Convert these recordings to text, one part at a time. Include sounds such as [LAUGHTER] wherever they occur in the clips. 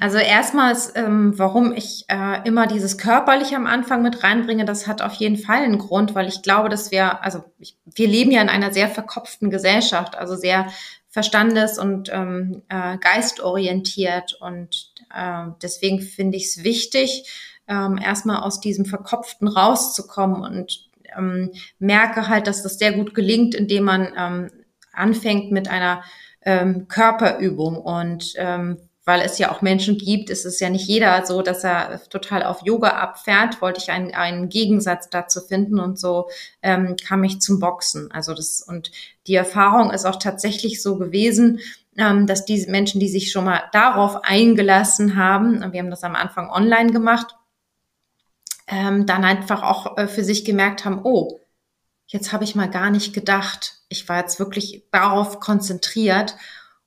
Also erstmals, ähm, warum ich äh, immer dieses körperliche am Anfang mit reinbringe, das hat auf jeden Fall einen Grund, weil ich glaube, dass wir, also ich, wir leben ja in einer sehr verkopften Gesellschaft, also sehr verstandes- und ähm, äh, geistorientiert und äh, deswegen finde ich es wichtig, ähm, erstmal aus diesem Verkopften rauszukommen und ähm, merke halt, dass das sehr gut gelingt, indem man ähm, anfängt mit einer ähm, Körperübung und ähm, weil es ja auch Menschen gibt, ist es ja nicht jeder so, dass er total auf Yoga abfährt, wollte ich einen, einen Gegensatz dazu finden und so ähm, kam ich zum Boxen. Also das und die Erfahrung ist auch tatsächlich so gewesen, ähm, dass diese Menschen, die sich schon mal darauf eingelassen haben, wir haben das am Anfang online gemacht, ähm, dann einfach auch äh, für sich gemerkt haben, oh, jetzt habe ich mal gar nicht gedacht. Ich war jetzt wirklich darauf konzentriert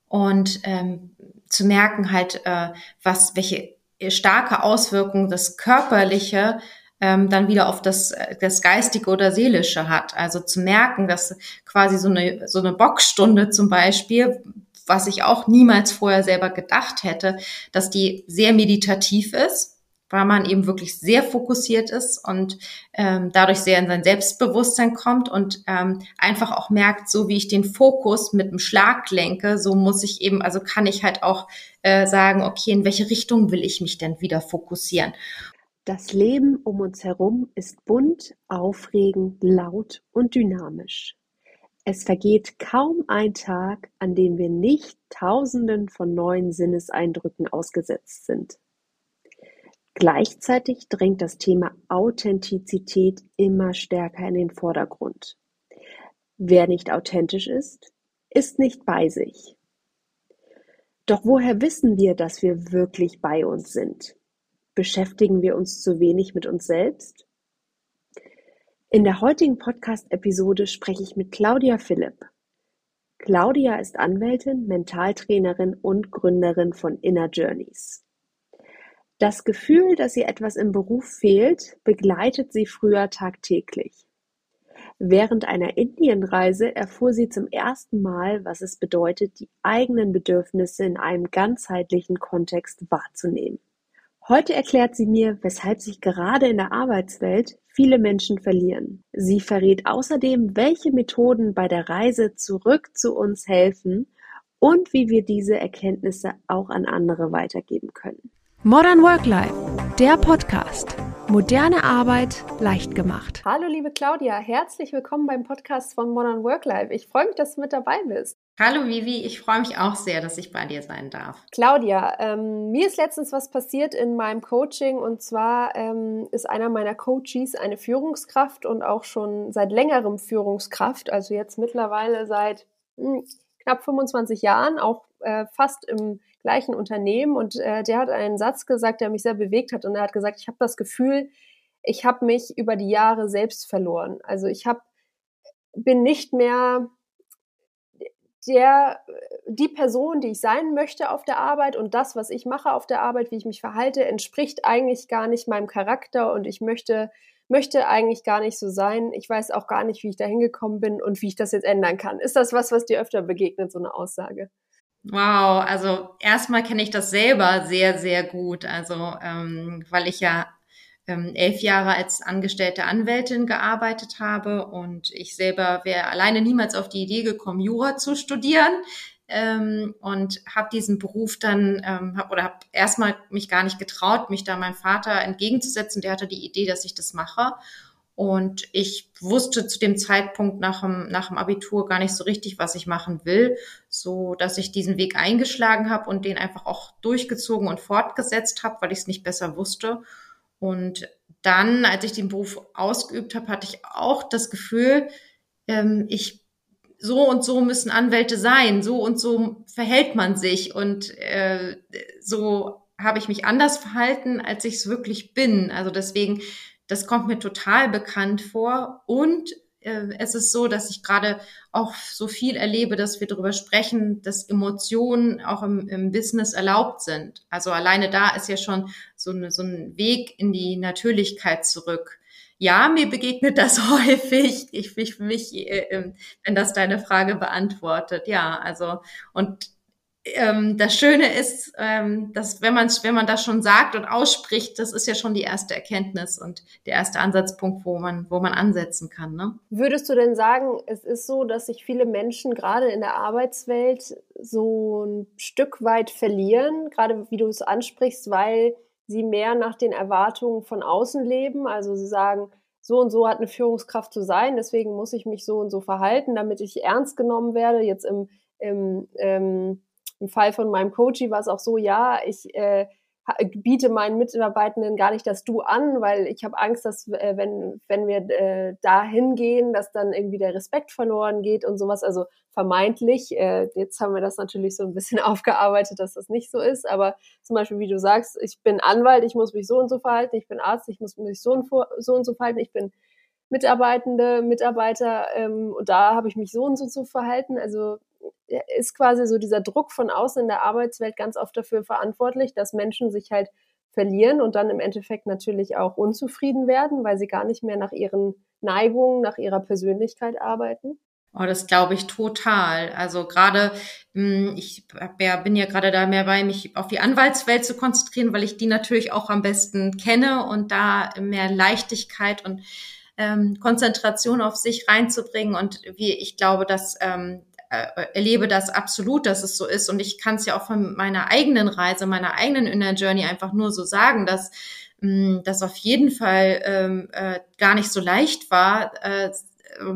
und ähm, zu merken halt, äh, was, welche starke Auswirkungen das Körperliche ähm, dann wieder auf das, äh, das Geistige oder Seelische hat. Also zu merken, dass quasi so eine, so eine Boxstunde zum Beispiel, was ich auch niemals vorher selber gedacht hätte, dass die sehr meditativ ist weil man eben wirklich sehr fokussiert ist und ähm, dadurch sehr in sein Selbstbewusstsein kommt und ähm, einfach auch merkt, so wie ich den Fokus mit dem Schlag lenke, so muss ich eben, also kann ich halt auch äh, sagen, okay, in welche Richtung will ich mich denn wieder fokussieren? Das Leben um uns herum ist bunt, aufregend, laut und dynamisch. Es vergeht kaum ein Tag, an dem wir nicht Tausenden von neuen Sinneseindrücken ausgesetzt sind. Gleichzeitig drängt das Thema Authentizität immer stärker in den Vordergrund. Wer nicht authentisch ist, ist nicht bei sich. Doch woher wissen wir, dass wir wirklich bei uns sind? Beschäftigen wir uns zu wenig mit uns selbst? In der heutigen Podcast-Episode spreche ich mit Claudia Philipp. Claudia ist Anwältin, Mentaltrainerin und Gründerin von Inner Journeys. Das Gefühl, dass ihr etwas im Beruf fehlt, begleitet sie früher tagtäglich. Während einer Indienreise erfuhr sie zum ersten Mal, was es bedeutet, die eigenen Bedürfnisse in einem ganzheitlichen Kontext wahrzunehmen. Heute erklärt sie mir, weshalb sich gerade in der Arbeitswelt viele Menschen verlieren. Sie verrät außerdem, welche Methoden bei der Reise zurück zu uns helfen und wie wir diese Erkenntnisse auch an andere weitergeben können. Modern Work Life, der Podcast. Moderne Arbeit leicht gemacht. Hallo liebe Claudia, herzlich willkommen beim Podcast von Modern Work Life. Ich freue mich, dass du mit dabei bist. Hallo Vivi, ich freue mich auch sehr, dass ich bei dir sein darf. Claudia, ähm, mir ist letztens was passiert in meinem Coaching und zwar ähm, ist einer meiner Coaches eine Führungskraft und auch schon seit längerem Führungskraft, also jetzt mittlerweile seit hm, knapp 25 Jahren, auch äh, fast im gleichen Unternehmen. Und äh, der hat einen Satz gesagt, der mich sehr bewegt hat. Und er hat gesagt, ich habe das Gefühl, ich habe mich über die Jahre selbst verloren. Also ich habe bin nicht mehr der die Person, die ich sein möchte auf der Arbeit. Und das, was ich mache auf der Arbeit, wie ich mich verhalte, entspricht eigentlich gar nicht meinem Charakter. Und ich möchte möchte eigentlich gar nicht so sein. Ich weiß auch gar nicht, wie ich da hingekommen bin und wie ich das jetzt ändern kann. Ist das was, was dir öfter begegnet, so eine Aussage? Wow, also erstmal kenne ich das selber sehr, sehr gut. Also, ähm, weil ich ja ähm, elf Jahre als angestellte Anwältin gearbeitet habe und ich selber wäre alleine niemals auf die Idee gekommen, Jura zu studieren. Ähm, und habe diesen Beruf dann ähm, hab, oder habe erstmal mich gar nicht getraut, mich da meinem Vater entgegenzusetzen. Der hatte die Idee, dass ich das mache. Und ich wusste zu dem Zeitpunkt nach dem, nach dem Abitur gar nicht so richtig, was ich machen will, so dass ich diesen Weg eingeschlagen habe und den einfach auch durchgezogen und fortgesetzt habe, weil ich es nicht besser wusste. Und dann, als ich den Beruf ausgeübt habe, hatte ich auch das Gefühl, ähm, ich so und so müssen Anwälte sein, so und so verhält man sich und äh, so habe ich mich anders verhalten, als ich es wirklich bin. Also deswegen das kommt mir total bekannt vor. Und äh, es ist so, dass ich gerade auch so viel erlebe, dass wir darüber sprechen, dass Emotionen auch im, im Business erlaubt sind. Also alleine da ist ja schon so, eine, so ein Weg in die Natürlichkeit zurück. Ja, mir begegnet das [LAUGHS] häufig. Ich, ich mich, äh, ähm, wenn das deine Frage beantwortet. Ja, also und ähm, das Schöne ist, ähm, dass wenn man wenn man das schon sagt und ausspricht, das ist ja schon die erste Erkenntnis und der erste Ansatzpunkt, wo man wo man ansetzen kann. Ne? Würdest du denn sagen, es ist so, dass sich viele Menschen gerade in der Arbeitswelt so ein Stück weit verlieren, gerade wie du es ansprichst, weil sie mehr nach den Erwartungen von außen leben? Also sie sagen, so und so hat eine Führungskraft zu sein, deswegen muss ich mich so und so verhalten, damit ich ernst genommen werde. Jetzt im, im ähm, im Fall von meinem Coachie war es auch so, ja, ich äh, biete meinen Mitarbeitenden gar nicht das Du an, weil ich habe Angst, dass äh, wenn, wenn wir äh, da hingehen, dass dann irgendwie der Respekt verloren geht und sowas. Also vermeintlich, äh, jetzt haben wir das natürlich so ein bisschen [LAUGHS] aufgearbeitet, dass das nicht so ist, aber zum Beispiel, wie du sagst, ich bin Anwalt, ich muss mich so und so verhalten, ich bin Arzt, ich muss mich so und so, und so verhalten, ich bin Mitarbeitende, Mitarbeiter ähm, und da habe ich mich so und so zu verhalten. Also ist quasi so dieser Druck von außen in der Arbeitswelt ganz oft dafür verantwortlich, dass Menschen sich halt verlieren und dann im Endeffekt natürlich auch unzufrieden werden, weil sie gar nicht mehr nach ihren Neigungen, nach ihrer Persönlichkeit arbeiten? Oh, das glaube ich total. Also gerade, hm, ich bin ja gerade da mehr bei, mich auf die Anwaltswelt zu konzentrieren, weil ich die natürlich auch am besten kenne und da mehr Leichtigkeit und ähm, Konzentration auf sich reinzubringen. Und wie ich glaube, dass ähm, äh, erlebe das absolut, dass es so ist. Und ich kann es ja auch von meiner eigenen Reise, meiner eigenen Inner Journey einfach nur so sagen, dass mm, das auf jeden Fall ähm, äh, gar nicht so leicht war, äh,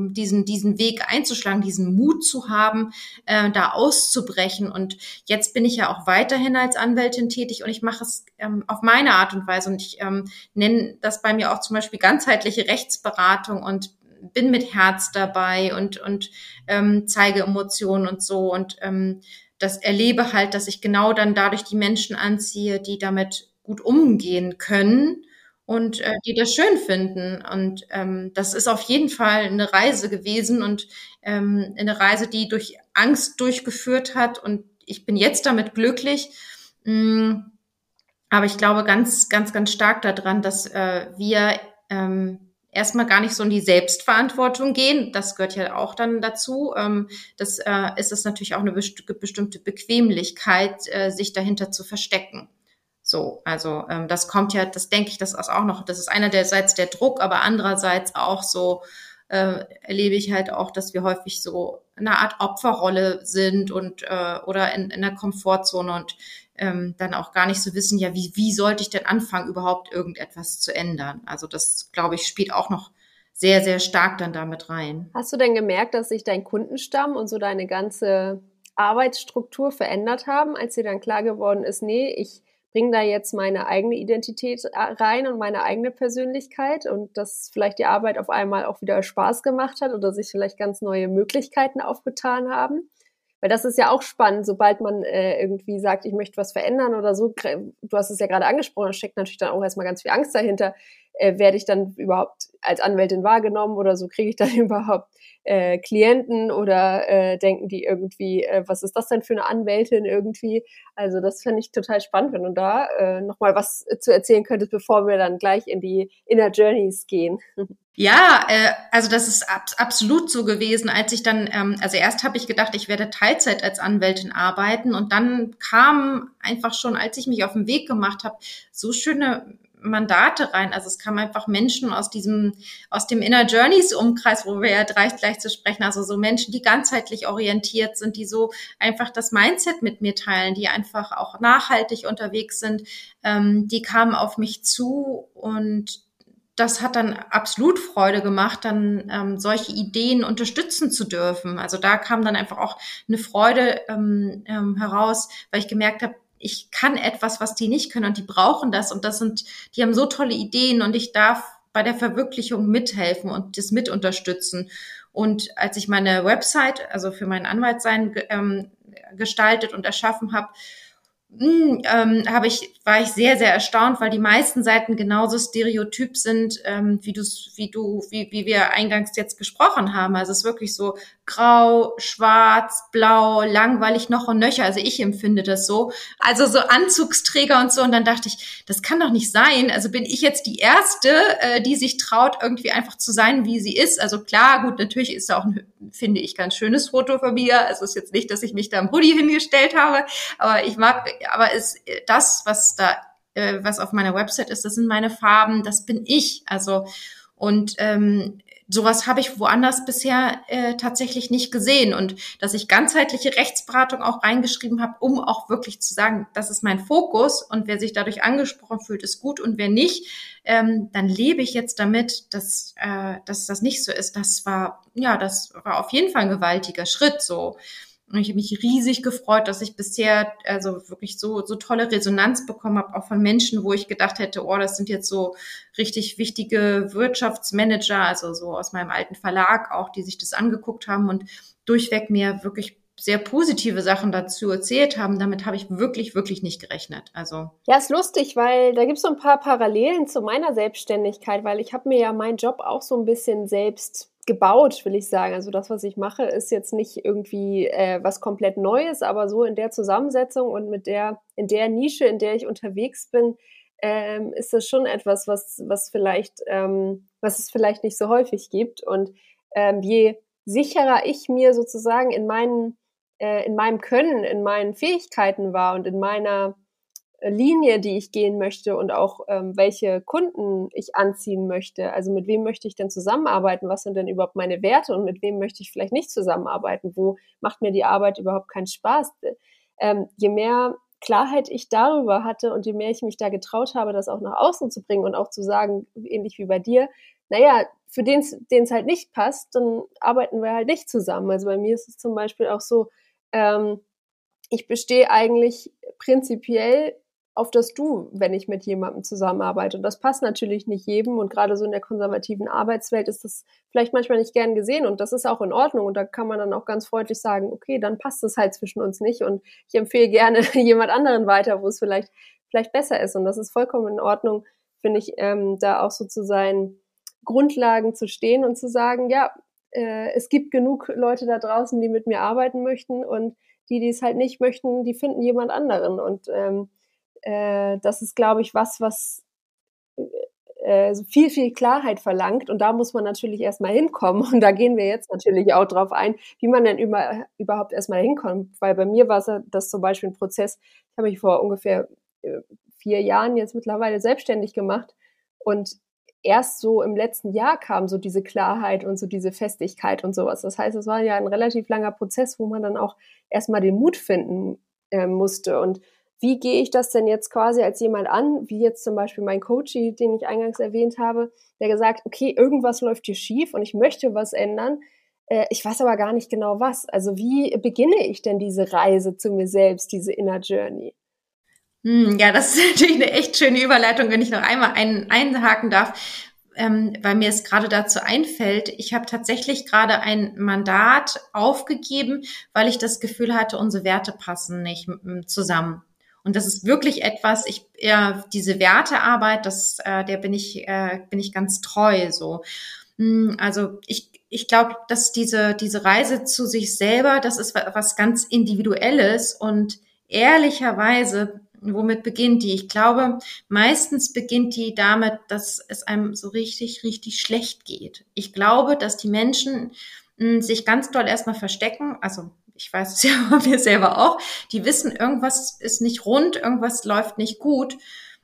diesen, diesen Weg einzuschlagen, diesen Mut zu haben, äh, da auszubrechen. Und jetzt bin ich ja auch weiterhin als Anwältin tätig und ich mache es ähm, auf meine Art und Weise. Und ich ähm, nenne das bei mir auch zum Beispiel ganzheitliche Rechtsberatung und bin mit Herz dabei und, und ähm, zeige Emotionen und so. Und ähm, das erlebe halt, dass ich genau dann dadurch die Menschen anziehe, die damit gut umgehen können und äh, die das schön finden. Und ähm, das ist auf jeden Fall eine Reise gewesen und ähm, eine Reise, die durch Angst durchgeführt hat. Und ich bin jetzt damit glücklich. Mm, aber ich glaube ganz, ganz, ganz stark daran, dass äh, wir ähm, erstmal gar nicht so in die Selbstverantwortung gehen. Das gehört ja auch dann dazu. Ähm, das äh, ist es natürlich auch eine bestimmte Bequemlichkeit, äh, sich dahinter zu verstecken. So, also ähm, das kommt ja, das denke ich, das ist auch noch, das ist einerseits der Druck, aber andererseits auch so äh, erlebe ich halt auch, dass wir häufig so eine Art Opferrolle sind und oder in, in der Komfortzone und ähm, dann auch gar nicht so wissen, ja, wie, wie sollte ich denn anfangen, überhaupt irgendetwas zu ändern? Also das, glaube ich, spielt auch noch sehr, sehr stark dann damit rein. Hast du denn gemerkt, dass sich dein Kundenstamm und so deine ganze Arbeitsstruktur verändert haben, als dir dann klar geworden ist, nee, ich bringe da jetzt meine eigene Identität äh, rein und meine eigene Persönlichkeit und dass vielleicht die Arbeit auf einmal auch wieder Spaß gemacht hat oder sich vielleicht ganz neue Möglichkeiten aufgetan haben? Weil das ist ja auch spannend, sobald man äh, irgendwie sagt, ich möchte was verändern oder so. Du hast es ja gerade angesprochen, da steckt natürlich dann auch erstmal ganz viel Angst dahinter. Äh, werde ich dann überhaupt als Anwältin wahrgenommen oder so? Kriege ich dann [LAUGHS] überhaupt äh, Klienten oder äh, denken die irgendwie, äh, was ist das denn für eine Anwältin irgendwie? Also das finde ich total spannend, wenn du da äh, nochmal was zu erzählen könntest, bevor wir dann gleich in die Inner Journeys gehen. [LAUGHS] Ja, äh, also das ist ab, absolut so gewesen, als ich dann, ähm, also erst habe ich gedacht, ich werde Teilzeit als Anwältin arbeiten und dann kam einfach schon, als ich mich auf den Weg gemacht habe, so schöne Mandate rein. Also es kamen einfach Menschen aus diesem, aus dem Inner Journeys Umkreis, wo wir ja gleich, gleich zu sprechen, also so Menschen, die ganzheitlich orientiert sind, die so einfach das Mindset mit mir teilen, die einfach auch nachhaltig unterwegs sind, ähm, die kamen auf mich zu und das hat dann absolut Freude gemacht, dann ähm, solche Ideen unterstützen zu dürfen. Also da kam dann einfach auch eine Freude ähm, ähm, heraus, weil ich gemerkt habe, ich kann etwas, was die nicht können und die brauchen das und das sind, die haben so tolle Ideen und ich darf bei der Verwirklichung mithelfen und das mit unterstützen. Und als ich meine Website, also für meinen Anwaltsein ähm, gestaltet und erschaffen habe, ähm, habe ich, war ich sehr, sehr erstaunt, weil die meisten Seiten genauso stereotyp sind, ähm, wie du, wie du, wie, wie wir eingangs jetzt gesprochen haben. Also es ist wirklich so grau, schwarz, blau, langweilig noch und nöcher. Also ich empfinde das so. Also so Anzugsträger und so. Und dann dachte ich, das kann doch nicht sein. Also bin ich jetzt die Erste, äh, die sich traut, irgendwie einfach zu sein, wie sie ist. Also klar, gut, natürlich ist da auch ein, finde ich, ganz schönes Foto von mir. Also es ist jetzt nicht, dass ich mich da im Hoodie hingestellt habe, aber ich mag, aber es, das, was da, äh, was auf meiner Website ist, das sind meine Farben, das bin ich. Also und ähm, sowas habe ich woanders bisher äh, tatsächlich nicht gesehen. Und dass ich ganzheitliche Rechtsberatung auch reingeschrieben habe, um auch wirklich zu sagen, das ist mein Fokus und wer sich dadurch angesprochen fühlt, ist gut und wer nicht, ähm, dann lebe ich jetzt damit, dass, äh, dass das nicht so ist. Das war, ja, das war auf jeden Fall ein gewaltiger Schritt so. Und ich habe mich riesig gefreut, dass ich bisher also wirklich so, so tolle Resonanz bekommen habe, auch von Menschen, wo ich gedacht hätte, oh, das sind jetzt so richtig wichtige Wirtschaftsmanager, also so aus meinem alten Verlag auch, die sich das angeguckt haben und durchweg mir wirklich sehr positive Sachen dazu erzählt haben. Damit habe ich wirklich, wirklich nicht gerechnet. Also ja, ist lustig, weil da gibt es so ein paar Parallelen zu meiner Selbstständigkeit, weil ich habe mir ja meinen Job auch so ein bisschen selbst gebaut, will ich sagen. Also das, was ich mache, ist jetzt nicht irgendwie äh, was komplett Neues, aber so in der Zusammensetzung und mit der, in der Nische, in der ich unterwegs bin, ähm, ist das schon etwas, was, was vielleicht, ähm, was es vielleicht nicht so häufig gibt. Und ähm, je sicherer ich mir sozusagen in meinen, äh, in meinem Können, in meinen Fähigkeiten war und in meiner Linie, die ich gehen möchte und auch ähm, welche Kunden ich anziehen möchte. Also mit wem möchte ich denn zusammenarbeiten? Was sind denn überhaupt meine Werte und mit wem möchte ich vielleicht nicht zusammenarbeiten? Wo macht mir die Arbeit überhaupt keinen Spaß? Ähm, je mehr Klarheit ich darüber hatte und je mehr ich mich da getraut habe, das auch nach außen zu bringen und auch zu sagen, ähnlich wie bei dir, naja, für den es halt nicht passt, dann arbeiten wir halt nicht zusammen. Also bei mir ist es zum Beispiel auch so, ähm, ich bestehe eigentlich prinzipiell auf das Du, wenn ich mit jemandem zusammenarbeite. Und das passt natürlich nicht jedem. Und gerade so in der konservativen Arbeitswelt ist das vielleicht manchmal nicht gern gesehen. Und das ist auch in Ordnung. Und da kann man dann auch ganz freundlich sagen, okay, dann passt es halt zwischen uns nicht. Und ich empfehle gerne [LAUGHS] jemand anderen weiter, wo es vielleicht, vielleicht besser ist. Und das ist vollkommen in Ordnung, finde ich, ähm, da auch so zu sein, Grundlagen zu stehen und zu sagen, ja, äh, es gibt genug Leute da draußen, die mit mir arbeiten möchten. Und die, die es halt nicht möchten, die finden jemand anderen. Und ähm, äh, das ist, glaube ich, was, was äh, viel, viel Klarheit verlangt. Und da muss man natürlich erstmal hinkommen. Und da gehen wir jetzt natürlich auch drauf ein, wie man denn über, überhaupt erstmal hinkommt. Weil bei mir war das zum Beispiel ein Prozess, ich habe mich vor ungefähr äh, vier Jahren jetzt mittlerweile selbstständig gemacht. Und erst so im letzten Jahr kam so diese Klarheit und so diese Festigkeit und sowas. Das heißt, es war ja ein relativ langer Prozess, wo man dann auch erstmal den Mut finden äh, musste. Und wie gehe ich das denn jetzt quasi als jemand an, wie jetzt zum Beispiel mein Coach, den ich eingangs erwähnt habe, der gesagt, okay, irgendwas läuft hier schief und ich möchte was ändern. Äh, ich weiß aber gar nicht genau was. Also wie beginne ich denn diese Reise zu mir selbst, diese Inner Journey? Hm, ja, das ist [LAUGHS] natürlich eine echt schöne Überleitung, wenn ich noch einmal einen einhaken darf, ähm, weil mir es gerade dazu einfällt. Ich habe tatsächlich gerade ein Mandat aufgegeben, weil ich das Gefühl hatte, unsere Werte passen nicht zusammen. Und das ist wirklich etwas, ich, äh, diese Wertearbeit, das, äh, der bin ich, äh, bin ich ganz treu, so. Hm, also ich, ich glaube, dass diese, diese Reise zu sich selber, das ist was ganz Individuelles und ehrlicherweise, womit beginnt die? Ich glaube, meistens beginnt die damit, dass es einem so richtig, richtig schlecht geht. Ich glaube, dass die Menschen hm, sich ganz doll erstmal verstecken, also ich weiß es [LAUGHS] ja wir selber auch, die wissen, irgendwas ist nicht rund, irgendwas läuft nicht gut.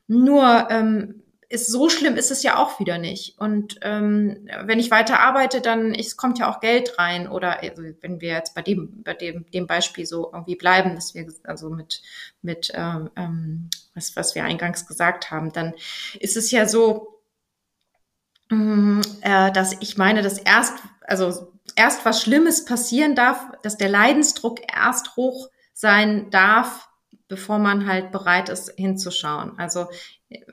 Nur ähm, ist so schlimm ist es ja auch wieder nicht. Und ähm, wenn ich weiter arbeite, dann es kommt ja auch Geld rein. Oder also, wenn wir jetzt bei dem bei dem dem Beispiel so irgendwie bleiben, dass wir also mit mit ähm, ähm was was wir eingangs gesagt haben, dann ist es ja so, mm, äh, dass ich meine, dass erst also erst was Schlimmes passieren darf, dass der Leidensdruck erst hoch sein darf, bevor man halt bereit ist, hinzuschauen. Also,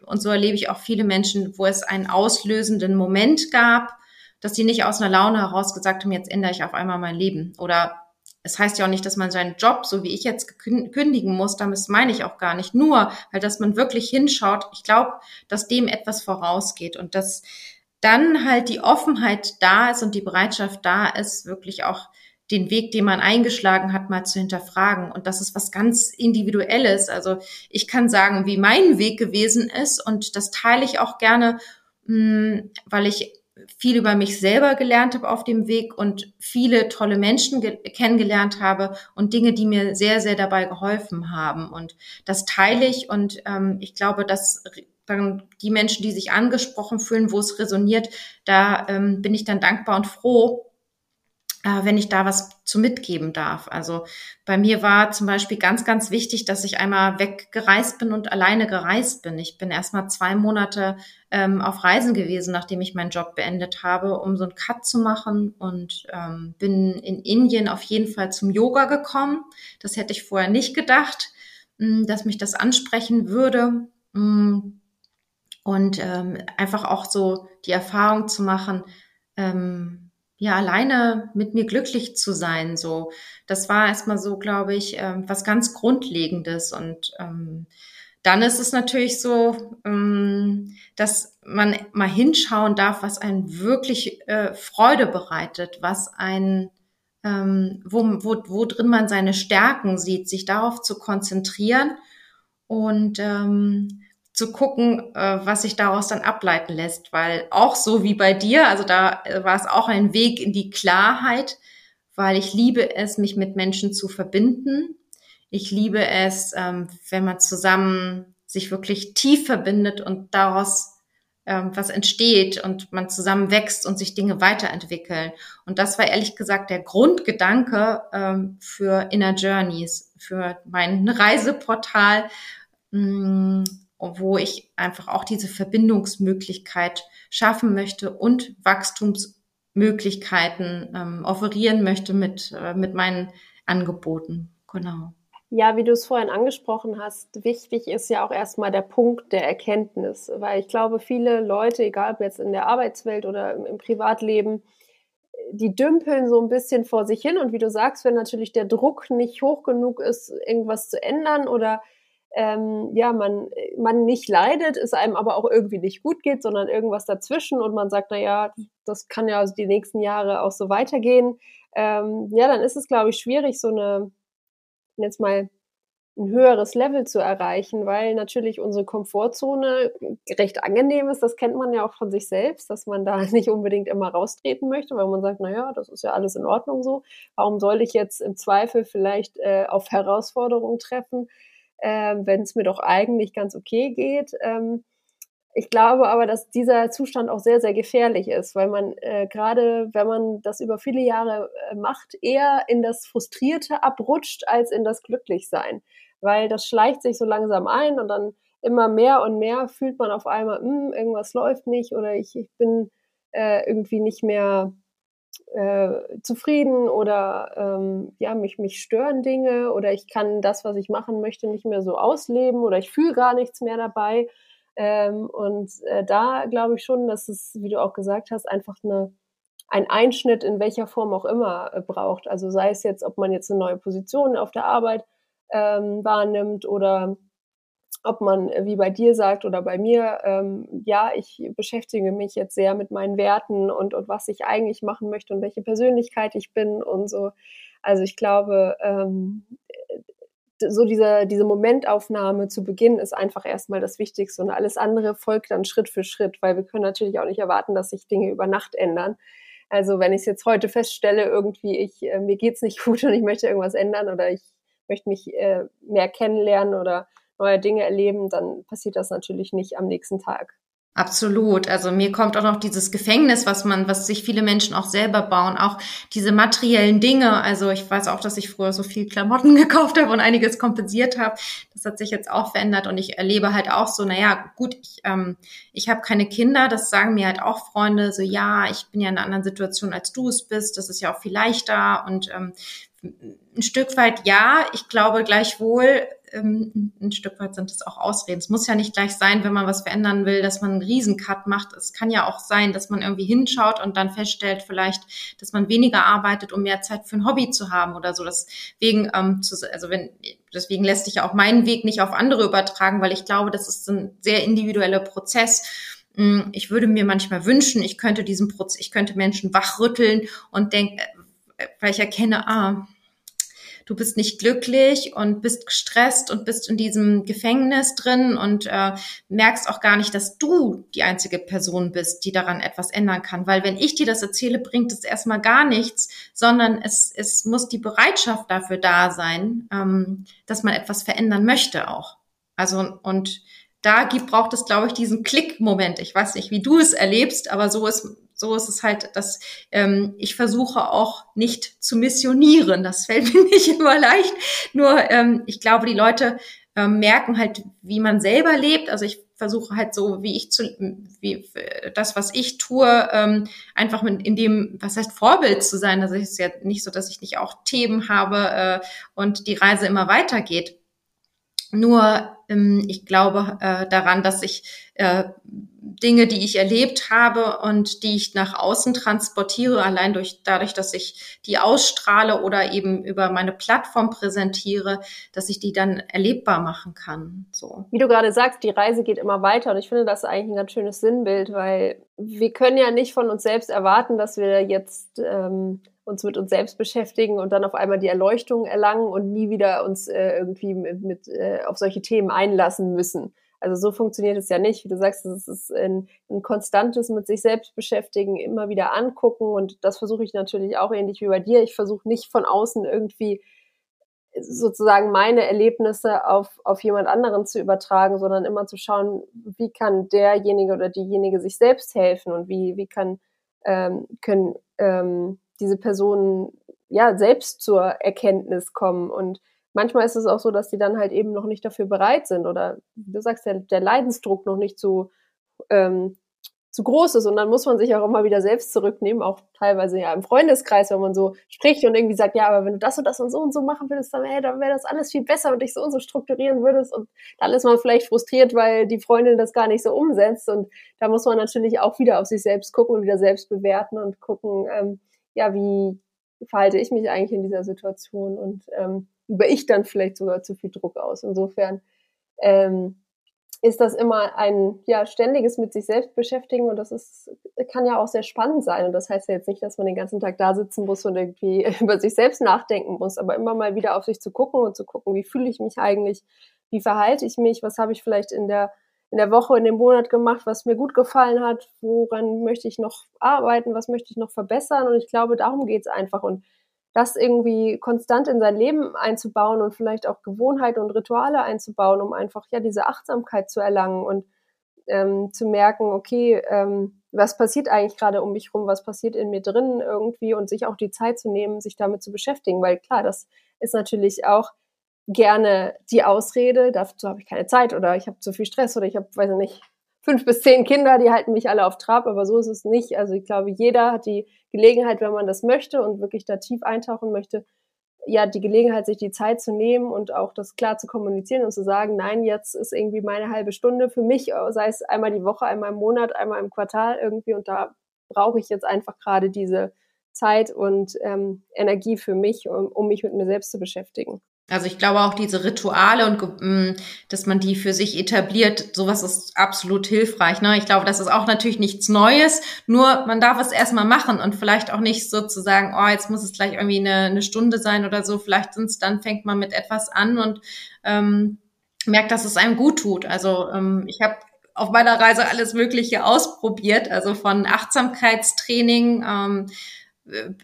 und so erlebe ich auch viele Menschen, wo es einen auslösenden Moment gab, dass sie nicht aus einer Laune heraus gesagt haben, jetzt ändere ich auf einmal mein Leben oder es heißt ja auch nicht, dass man seinen Job, so wie ich jetzt, kündigen muss. Damit meine ich auch gar nicht. Nur, halt, dass man wirklich hinschaut. Ich glaube, dass dem etwas vorausgeht und dass dann halt die Offenheit da ist und die Bereitschaft da ist, wirklich auch den Weg, den man eingeschlagen hat, mal zu hinterfragen. Und das ist was ganz Individuelles. Also ich kann sagen, wie mein Weg gewesen ist und das teile ich auch gerne, mh, mm, weil ich viel über mich selber gelernt habe auf dem Weg und viele tolle Menschen kennengelernt habe und Dinge, die mir sehr, sehr dabei geholfen haben. Und das teile ich und ähm, ich glaube, dass dann die Menschen, die sich angesprochen fühlen, wo es resoniert, da ähm, bin ich dann dankbar und froh, äh, wenn ich da was zu mitgeben darf. Also bei mir war zum Beispiel ganz, ganz wichtig, dass ich einmal weggereist bin und alleine gereist bin. Ich bin erst mal zwei Monate ähm, auf Reisen gewesen, nachdem ich meinen Job beendet habe, um so einen Cut zu machen und ähm, bin in Indien auf jeden Fall zum Yoga gekommen. Das hätte ich vorher nicht gedacht, mh, hm, dass mich das ansprechen würde. Mh, hm, und ähm, einfach auch so die Erfahrung zu machen, ähm, ja, alleine mit mir glücklich zu sein. So, das war erstmal so, glaube ich, ähm, was ganz Grundlegendes. Und ähm, dann ist es natürlich so, ähm, dass man mal hinschauen darf, was einen wirklich äh, Freude bereitet, was ein ähm, wo, wo, wo drin man seine Stärken sieht, sich darauf zu konzentrieren und ähm, zu gucken, äh, was sich daraus dann ableiten lässt, weil auch so wie bei dir, also da äh, war es auch ein Weg in die Klarheit, weil ich liebe es, mich mit Menschen zu verbinden. Ich liebe es, ähm, wenn man zusammen sich wirklich tief verbindet und daraus ähm, was entsteht und man zusammen wächst und sich Dinge weiterentwickeln. Und das war ehrlich gesagt der Grundgedanke ähm, für Inner Journeys, für mein Reiseportal. Wo ich einfach auch diese Verbindungsmöglichkeit schaffen möchte und Wachstumsmöglichkeiten ähm, offerieren möchte mit, äh, mit meinen Angeboten. Genau. Ja, wie du es vorhin angesprochen hast, wichtig ist ja auch erstmal der Punkt der Erkenntnis, weil ich glaube, viele Leute, egal ob jetzt in der Arbeitswelt oder im, im Privatleben, die dümpeln so ein bisschen vor sich hin und wie du sagst, wenn natürlich der Druck nicht hoch genug ist, irgendwas zu ändern oder ähm, ja, man, man nicht leidet, es einem aber auch irgendwie nicht gut geht, sondern irgendwas dazwischen und man sagt, na ja, das kann ja die nächsten Jahre auch so weitergehen. Ähm, ja, dann ist es, glaube ich, schwierig, so eine, jetzt mal ein höheres Level zu erreichen, weil natürlich unsere Komfortzone recht angenehm ist. Das kennt man ja auch von sich selbst, dass man da [LAUGHS] nicht unbedingt immer raustreten möchte, weil man sagt, na ja, das ist ja alles in Ordnung so. Warum soll ich jetzt im Zweifel vielleicht äh, auf Herausforderungen treffen? Äh, wenn es mir doch eigentlich ganz okay geht. Ähm, ich glaube aber, dass dieser Zustand auch sehr, sehr gefährlich ist, weil man äh, gerade, wenn man das über viele Jahre äh, macht, eher in das Frustrierte abrutscht als in das Glücklichsein, weil das schleicht sich so langsam ein und dann immer mehr und mehr fühlt man auf einmal, hm, irgendwas läuft nicht oder ich, ich bin äh, irgendwie nicht mehr äh, zufrieden oder ähm, ja, mich, mich stören Dinge oder ich kann das, was ich machen möchte, nicht mehr so ausleben oder ich fühle gar nichts mehr dabei. Ähm, und äh, da glaube ich schon, dass es, wie du auch gesagt hast, einfach eine, ein Einschnitt in welcher Form auch immer äh, braucht. Also sei es jetzt, ob man jetzt eine neue Position auf der Arbeit ähm, wahrnimmt oder ob man äh, wie bei dir sagt oder bei mir, ähm, ja, ich beschäftige mich jetzt sehr mit meinen Werten und, und was ich eigentlich machen möchte und welche Persönlichkeit ich bin und so. Also ich glaube, ähm, so diese, diese Momentaufnahme zu Beginn ist einfach erstmal das Wichtigste und alles andere folgt dann Schritt für Schritt, weil wir können natürlich auch nicht erwarten, dass sich Dinge über Nacht ändern. Also wenn ich es jetzt heute feststelle, irgendwie, ich, äh, mir geht's nicht [LAUGHS] gut und ich möchte irgendwas ändern oder ich möchte mich äh, mehr kennenlernen oder neue Dinge erleben, dann passiert das natürlich nicht am nächsten Tag. Absolut. Also mir kommt auch noch dieses Gefängnis, was man, was sich viele Menschen auch selber bauen, auch diese materiellen Dinge. Also ich weiß auch, dass ich früher so viel Klamotten [LAUGHS] gekauft habe und einiges kompensiert habe. Das hat sich jetzt auch verändert und ich erlebe halt auch so, naja, gut, ich, ähm, ich habe keine Kinder, das sagen mir halt auch Freunde, so ja, ich bin ja in einer anderen Situation, als du es bist, das ist ja auch viel leichter und ähm, ein Stück weit ja. Ich glaube gleichwohl ähm, ein Stück weit sind es auch Ausreden. Es muss ja nicht gleich sein, wenn man was verändern will, dass man einen Riesencut macht. Es kann ja auch sein, dass man irgendwie hinschaut und dann feststellt vielleicht, dass man weniger arbeitet, um mehr Zeit für ein Hobby zu haben oder so. Deswegen, ähm, zu, also wenn, deswegen lässt sich ja auch meinen Weg nicht auf andere übertragen, weil ich glaube, das ist ein sehr individueller Prozess. Mm, ich würde mir manchmal wünschen, ich könnte diesen Prozess, ich könnte Menschen wachrütteln und denke, äh, weil ich erkenne, ah, du bist nicht glücklich und bist gestresst und bist in diesem Gefängnis drin und äh, merkst auch gar nicht, dass du die einzige Person bist, die daran etwas ändern kann. Weil wenn ich dir das erzähle, bringt es erstmal gar nichts, sondern es, es muss die Bereitschaft dafür da sein, ähm, dass man etwas verändern möchte auch. Also und da gibt, braucht es, glaube ich, diesen Klick-Moment. Ich weiß nicht, wie du es erlebst, aber so ist so ist es halt, dass ähm, ich versuche auch nicht zu missionieren. Das [LAUGHS] fällt mir nicht immer leicht. Nur ähm, ich glaube, die Leute ähm, merken halt, wie man selber lebt. Also ich versuche halt so, wie ich zu, wie das, was ich tue, ähm, einfach mit, in dem, was heißt Vorbild zu sein. Also es ist ja nicht so, dass ich nicht auch Themen habe äh, und die Reise immer weitergeht. Nur ähm, ich glaube äh, daran, dass ich äh, Dinge, die ich erlebt habe und die ich nach außen transportiere, allein durch dadurch, dass ich die ausstrahle oder eben über meine Plattform präsentiere, dass ich die dann erlebbar machen kann. So. Wie du gerade sagst, die Reise geht immer weiter und ich finde das eigentlich ein ganz schönes Sinnbild, weil wir können ja nicht von uns selbst erwarten, dass wir jetzt ähm, uns mit uns selbst beschäftigen und dann auf einmal die Erleuchtung erlangen und nie wieder uns äh, irgendwie mit, mit äh, auf solche Themen einlassen müssen. Also so funktioniert es ja nicht. Wie du sagst, es ist ein, ein konstantes mit sich selbst beschäftigen, immer wieder angucken und das versuche ich natürlich auch ähnlich wie bei dir. Ich versuche nicht von außen irgendwie sozusagen meine Erlebnisse auf, auf jemand anderen zu übertragen, sondern immer zu schauen, wie kann derjenige oder diejenige sich selbst helfen und wie, wie kann, ähm, können ähm, diese Personen ja selbst zur Erkenntnis kommen. Und manchmal ist es auch so, dass die dann halt eben noch nicht dafür bereit sind oder wie du sagst, der, der Leidensdruck noch nicht zu, ähm, zu groß ist. Und dann muss man sich auch immer wieder selbst zurücknehmen, auch teilweise ja im Freundeskreis, wenn man so spricht und irgendwie sagt, ja, aber wenn du das und das und so und so machen würdest, dann, hey, dann wäre das alles viel besser und dich so und so strukturieren würdest. Und dann ist man vielleicht frustriert, weil die Freundin das gar nicht so umsetzt. Und da muss man natürlich auch wieder auf sich selbst gucken und wieder selbst bewerten und gucken, ähm, ja, wie verhalte ich mich eigentlich in dieser Situation? Und ähm, über ich dann vielleicht sogar zu viel Druck aus. Insofern ähm, ist das immer ein ja, ständiges mit sich selbst beschäftigen. Und das ist, kann ja auch sehr spannend sein. Und das heißt ja jetzt nicht, dass man den ganzen Tag da sitzen muss und irgendwie [LAUGHS] über sich selbst nachdenken muss, aber immer mal wieder auf sich zu gucken und zu gucken, wie fühle ich mich eigentlich, wie verhalte ich mich, was habe ich vielleicht in der in der Woche, in dem Monat gemacht, was mir gut gefallen hat, woran möchte ich noch arbeiten, was möchte ich noch verbessern. Und ich glaube, darum geht's einfach. Und das irgendwie konstant in sein Leben einzubauen und vielleicht auch Gewohnheiten und Rituale einzubauen, um einfach ja diese Achtsamkeit zu erlangen und ähm, zu merken, okay, ähm, was passiert eigentlich gerade um mich rum, was passiert in mir drin irgendwie und sich auch die Zeit zu nehmen, sich damit zu beschäftigen, weil klar, das ist natürlich auch gerne die Ausrede, dazu habe ich keine Zeit oder ich habe zu viel Stress oder ich habe, weiß ich nicht, fünf bis zehn Kinder, die halten mich alle auf Trab, aber so ist es nicht. Also ich glaube, jeder hat die Gelegenheit, wenn man das möchte und wirklich da tief eintauchen möchte, ja, die Gelegenheit, sich die Zeit zu nehmen und auch das klar zu kommunizieren und zu sagen, nein, jetzt ist irgendwie meine halbe Stunde für mich, sei es einmal die Woche, einmal im Monat, einmal im Quartal irgendwie und da brauche ich jetzt einfach gerade diese Zeit und ähm, Energie für mich, um, um mich mit mir selbst zu beschäftigen. Also ich glaube auch diese Rituale und mm, dass man die für sich etabliert, sowas ist absolut hilfreich. Ne? Ich glaube, das ist auch natürlich nichts Neues, nur man darf es erstmal machen und vielleicht auch nicht sozusagen, oh, jetzt muss es gleich irgendwie eine, eine Stunde sein oder so. Vielleicht sind es dann, fängt man mit etwas an und ähm, merkt, dass es einem gut tut. Also ähm, ich habe auf meiner Reise alles Mögliche ausprobiert, also von Achtsamkeitstraining, ähm,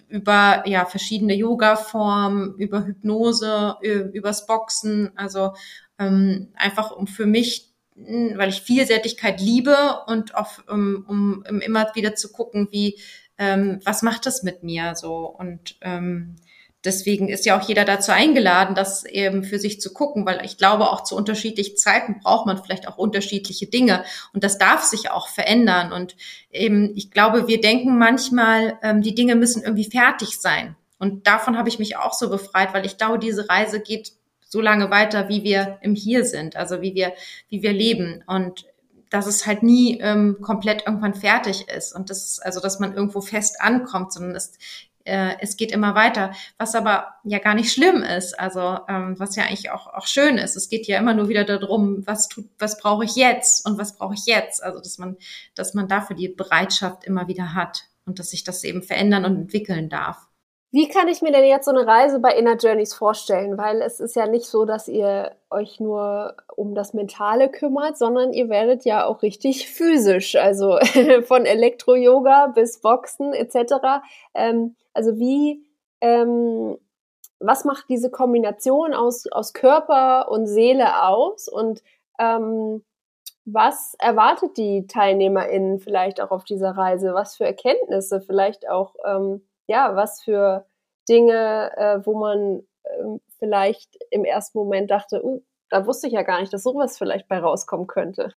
über ja verschiedene Yoga-Formen, über Hypnose, übers Boxen, also ähm, einfach um für mich, weil ich Vielseitigkeit liebe und auch um, um, immer wieder zu gucken, wie ähm, was macht das mit mir so? Und ähm, deswegen ist ja auch jeder dazu eingeladen, das eben für sich zu gucken, weil ich glaube, auch zu unterschiedlichen Zeiten braucht man vielleicht auch unterschiedliche Dinge und das darf sich auch verändern. Und eben, ich glaube, wir denken manchmal, ähm, die Dinge müssen irgendwie fertig sein. Und davon habe ich mich auch so befreit, weil ich glaube, diese Reise geht so lange weiter, wie wir im Hier sind, also wie wir, wie wir leben. Und dass es halt nie ähm, komplett irgendwann fertig ist und das ist, also dass man irgendwo fest ankommt, sondern es, äh, es geht immer weiter, was aber ja gar nicht schlimm ist, also ähm, was ja eigentlich auch, auch schön ist. Es geht ja immer nur wieder darum, was tut, was brauche ich jetzt und was brauche ich jetzt, also dass man, dass man dafür die Bereitschaft immer wieder hat und dass sich das eben verändern und entwickeln darf. Wie kann ich mir denn jetzt so eine Reise bei Inner Journeys vorstellen? Weil es ist ja nicht so, dass ihr euch nur um das Mentale kümmert, sondern ihr werdet ja auch richtig physisch, also [LAUGHS] von Elektro-Yoga bis Boxen etc. Ähm, also wie, ähm, was macht diese Kombination aus, aus Körper und Seele aus? Und ähm, was erwartet die TeilnehmerInnen vielleicht auch auf dieser Reise? Was für Erkenntnisse vielleicht auch ähm, ja, was für Dinge, äh, wo man äh, vielleicht im ersten Moment dachte, uh, da wusste ich ja gar nicht, dass sowas vielleicht bei rauskommen könnte.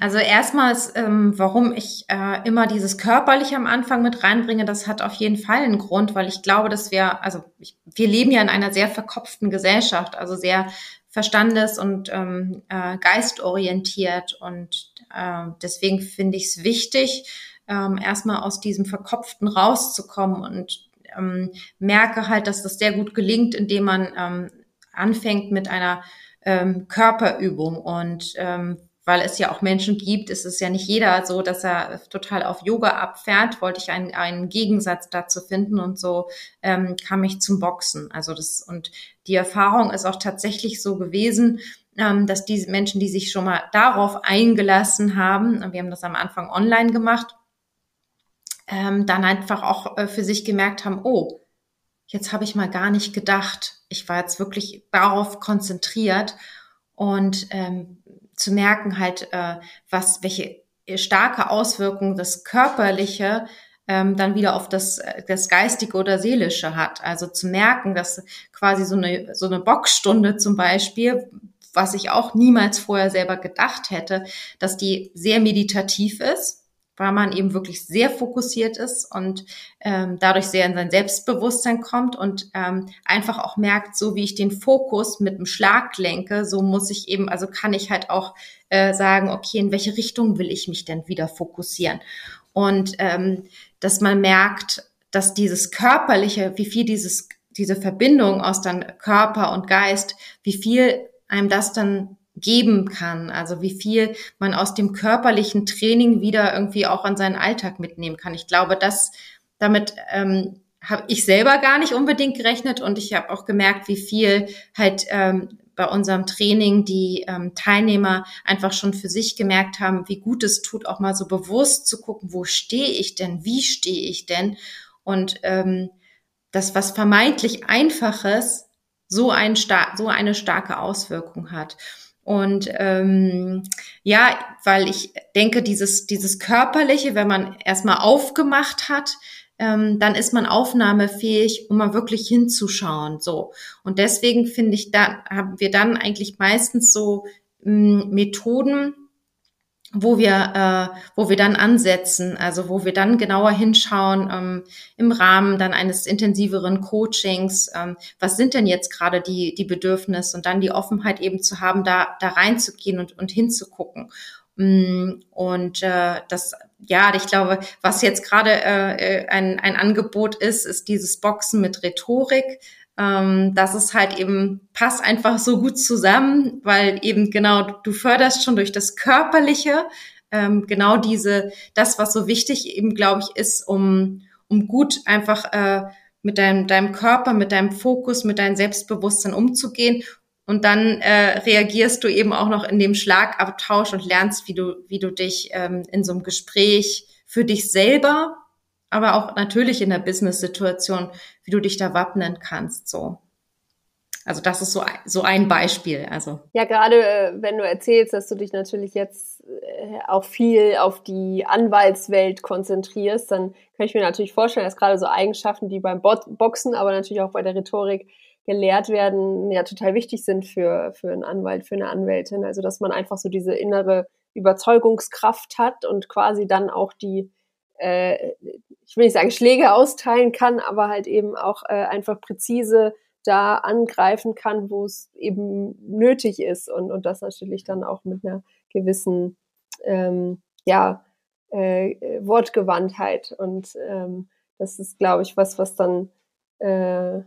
Also erstmals, ähm, warum ich äh, immer dieses körperliche am Anfang mit reinbringe, das hat auf jeden Fall einen Grund, weil ich glaube, dass wir, also ich, wir leben ja in einer sehr verkopften Gesellschaft, also sehr verstandes- und ähm, äh, geistorientiert und äh, deswegen finde ich es wichtig, ähm, erstmal aus diesem Verkopften rauszukommen und ähm, merke halt, dass das sehr gut gelingt, indem man ähm, anfängt mit einer ähm, Körperübung und ähm, weil es ja auch Menschen gibt, ist es ja nicht jeder so, dass er total auf Yoga abfährt, wollte ich einen, einen Gegensatz dazu finden und so ähm, kam ich zum Boxen. Also das und die Erfahrung ist auch tatsächlich so gewesen, ähm, dass diese Menschen, die sich schon mal darauf eingelassen haben, wir haben das am Anfang online gemacht, ähm, dann einfach auch äh, für sich gemerkt haben, oh, jetzt habe ich mal gar nicht gedacht. Ich war jetzt wirklich darauf konzentriert und ähm, zu merken halt, äh, was, welche starke Auswirkungen das Körperliche ähm, dann wieder auf das, äh, das Geistige oder Seelische hat. Also zu merken, dass quasi so eine, so eine Boxstunde zum Beispiel, was ich auch niemals vorher selber gedacht hätte, dass die sehr meditativ ist weil man eben wirklich sehr fokussiert ist und ähm, dadurch sehr in sein Selbstbewusstsein kommt und ähm, einfach auch merkt, so wie ich den Fokus mit dem Schlag lenke, so muss ich eben, also kann ich halt auch äh, sagen, okay, in welche Richtung will ich mich denn wieder fokussieren? Und ähm, dass man merkt, dass dieses körperliche, wie viel dieses diese Verbindung aus dann Körper und Geist, wie viel einem das dann geben kann. Also wie viel man aus dem körperlichen Training wieder irgendwie auch an seinen Alltag mitnehmen kann. Ich glaube, dass damit ähm, habe ich selber gar nicht unbedingt gerechnet und ich habe auch gemerkt, wie viel halt ähm, bei unserem Training die ähm, Teilnehmer einfach schon für sich gemerkt haben, wie gut es tut, auch mal so bewusst zu gucken, wo stehe ich denn, wie stehe ich denn und ähm, das, was vermeintlich Einfaches, so, ein so eine starke Auswirkung hat. Und ähm, ja, weil ich denke, dieses, dieses Körperliche, wenn man erstmal aufgemacht hat, ähm, dann ist man aufnahmefähig, um mal wirklich hinzuschauen. So. Und deswegen finde ich, da haben wir dann eigentlich meistens so mh, hm, Methoden, wo wir, äh, wo wir dann ansetzen, also wo wir dann genauer hinschauen ähm, im Rahmen dann eines intensiveren Coachings, ähm, was sind denn jetzt gerade die, die Bedürfnisse und dann die Offenheit eben zu haben, da, da reinzugehen und, und hinzugucken. Mm, und äh, das, ja, ich glaube, was jetzt gerade äh, ein, ein Angebot ist, ist dieses Boxen mit Rhetorik ähm, das ist halt eben, passt einfach so gut zusammen, weil eben genau, du förderst schon durch das Körperliche ähm, genau diese, das, was so wichtig eben, glaube ich, ist, um, um gut einfach äh, mit deinem, deinem Körper, mit deinem Fokus, mit deinem Selbstbewusstsein umzugehen. Und dann äh, reagierst du eben auch noch in dem Schlagabtausch und lernst, wie du, wie du dich ähm, in so einem Gespräch für dich selber aber auch natürlich in der Business-Situation, wie du dich da wappnen kannst, so. Also das ist so, so ein Beispiel. Also. Ja, gerade äh, wenn du erzählst, dass du dich natürlich jetzt äh, auch viel auf die Anwaltswelt konzentrierst, dann kann ich mir natürlich vorstellen, dass gerade so Eigenschaften, die beim Boxen, aber natürlich auch bei der Rhetorik gelehrt werden, ja total wichtig sind für, für einen Anwalt, für eine Anwältin. Also dass man einfach so diese innere Überzeugungskraft hat und quasi dann auch die äh, ich will nicht sagen Schläge austeilen kann, aber halt eben auch äh, einfach präzise da angreifen kann, wo es eben nötig ist und, und das natürlich dann auch mit einer gewissen, ähm, ja, äh, Wortgewandtheit und ähm, das ist, glaube ich, was, was dann äh,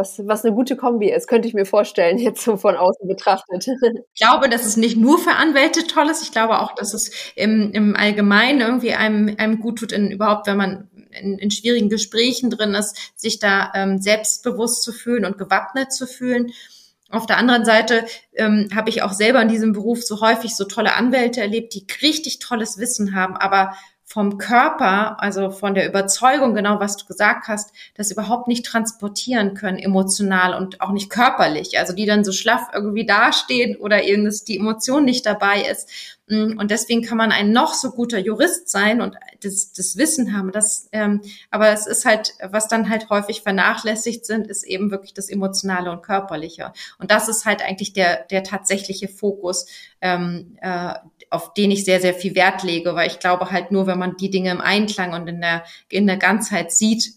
was, was eine gute Kombi ist, könnte ich mir vorstellen, [LAUGHS] jetzt so von außen betrachtet. Ich glaube, dass es nicht nur für Anwälte toll ist. Ich glaube auch, dass es im, im Allgemeinen irgendwie einem, einem gut tut, in, überhaupt, wenn man in, in schwierigen Gesprächen drin ist, sich da ähm, selbstbewusst zu fühlen und gewappnet zu fühlen. Auf der anderen Seite ähm, habe ich auch selber in diesem Beruf so häufig so tolle Anwälte erlebt, die richtig tolles Wissen haben, aber vom Körper, also von der Überzeugung, genau was du gesagt hast, das überhaupt nicht transportieren können, emotional und auch nicht körperlich. Also die dann so schlaff irgendwie dastehen oder dass die Emotion nicht dabei ist. Mm, und deswegen kann man ein noch so guter Jurist sein und das, das Wissen haben. Das, ähm, aber es ist halt, was dann halt häufig vernachlässigt sind, ist eben wirklich das Emotionale und Körperliche. Und das ist halt eigentlich der, der tatsächliche Fokus, ähm, äh, auf den ich sehr, sehr viel Wert lege, weil ich glaube halt nur, wenn man die Dinge im Einklang und in der, in der Ganzheit sieht,